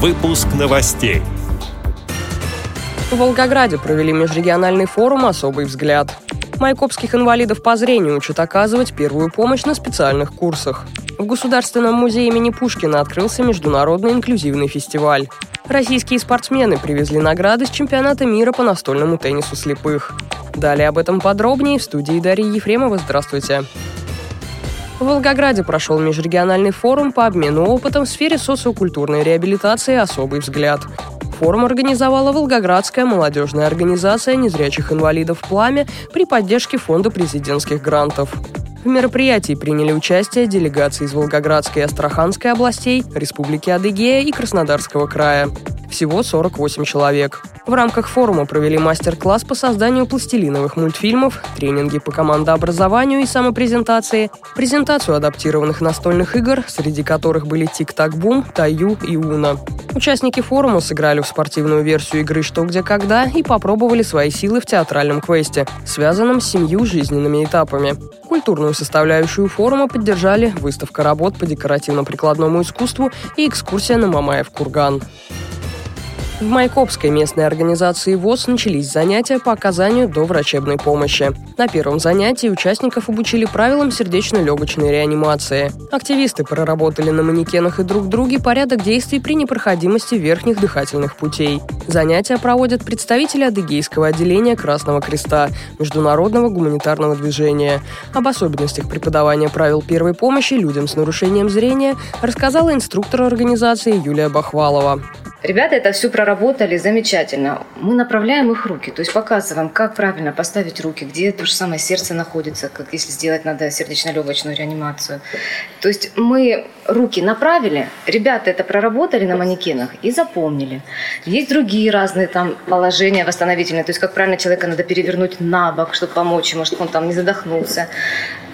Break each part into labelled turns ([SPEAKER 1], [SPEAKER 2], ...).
[SPEAKER 1] Выпуск новостей.
[SPEAKER 2] В Волгограде провели межрегиональный форум «Особый взгляд». Майкопских инвалидов по зрению учат оказывать первую помощь на специальных курсах. В Государственном музее имени Пушкина открылся международный инклюзивный фестиваль. Российские спортсмены привезли награды с чемпионата мира по настольному теннису слепых. Далее об этом подробнее в студии Дарьи Ефремова. Здравствуйте. В Волгограде прошел межрегиональный форум по обмену опытом в сфере социокультурной реабилитации «Особый взгляд». Форум организовала Волгоградская молодежная организация незрячих инвалидов «Пламя» при поддержке Фонда президентских грантов. В мероприятии приняли участие делегации из Волгоградской и Астраханской областей, Республики Адыгея и Краснодарского края. Всего 48 человек. В рамках форума провели мастер-класс по созданию пластилиновых мультфильмов, тренинги по командообразованию и самопрезентации, презентацию адаптированных настольных игр, среди которых были Тик-Так-Бум, Таю и Уна. Участники форума сыграли в спортивную версию игры «Что, где, когда» и попробовали свои силы в театральном квесте, связанном с семью жизненными этапами. Культурную составляющую форума поддержали выставка работ по декоративно-прикладному искусству и экскурсия на Мамаев курган. В Майкопской местной организации ВОЗ начались занятия по оказанию доврачебной помощи. На первом занятии участников обучили правилам сердечно-легочной реанимации. Активисты проработали на манекенах и друг друге порядок действий при непроходимости верхних дыхательных путей. Занятия проводят представители Адыгейского отделения Красного Креста, Международного гуманитарного движения. Об особенностях преподавания правил первой помощи людям с нарушением зрения рассказала инструктор организации Юлия Бахвалова.
[SPEAKER 3] Ребята это все проработали замечательно. Мы направляем их руки, то есть показываем, как правильно поставить руки, где то же самое сердце находится, как если сделать надо сердечно-легочную реанимацию. То есть мы руки направили, ребята это проработали на манекенах и запомнили. Есть другие разные там положения восстановительные, то есть как правильно человека надо перевернуть на бок, чтобы помочь ему, чтобы он там не задохнулся.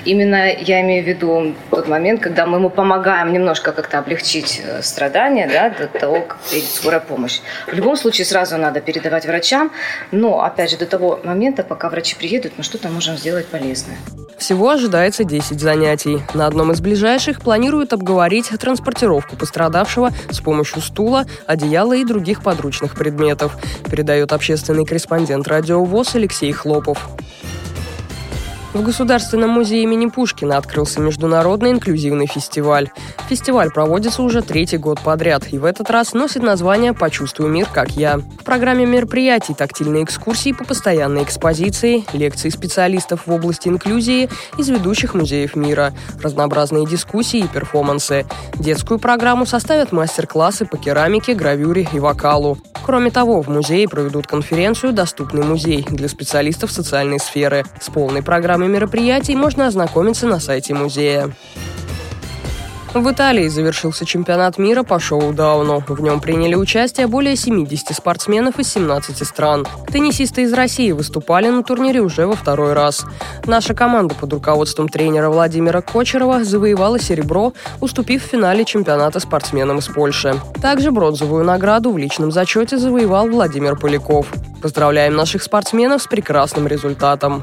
[SPEAKER 3] Именно я имею в виду тот момент, когда мы ему помогаем немножко как-то облегчить э, страдания да, до того, как приедет скорая помощь. В любом случае сразу надо передавать врачам, но, опять же, до того момента, пока врачи приедут, мы что-то можем сделать полезное.
[SPEAKER 2] Всего ожидается 10 занятий. На одном из ближайших планируют обговорить транспортировку пострадавшего с помощью стула, одеяла и других подручных предметов, передает общественный корреспондент радио ВОЗ Алексей Хлопов. В Государственном музее имени Пушкина открылся международный инклюзивный фестиваль. Фестиваль проводится уже третий год подряд и в этот раз носит название «Почувствуй мир, как я». В программе мероприятий тактильные экскурсии по постоянной экспозиции, лекции специалистов в области инклюзии из ведущих музеев мира, разнообразные дискуссии и перформансы. Детскую программу составят мастер-классы по керамике, гравюре и вокалу. Кроме того, в музее проведут конференцию «Доступный музей» для специалистов социальной сферы с полной программой мероприятий можно ознакомиться на сайте музея. В Италии завершился чемпионат мира по шоу-дауну. В нем приняли участие более 70 спортсменов из 17 стран. Теннисисты из России выступали на турнире уже во второй раз. Наша команда под руководством тренера Владимира Кочерова завоевала серебро, уступив в финале чемпионата спортсменам из Польши. Также бронзовую награду в личном зачете завоевал Владимир Поляков. Поздравляем наших спортсменов с прекрасным результатом.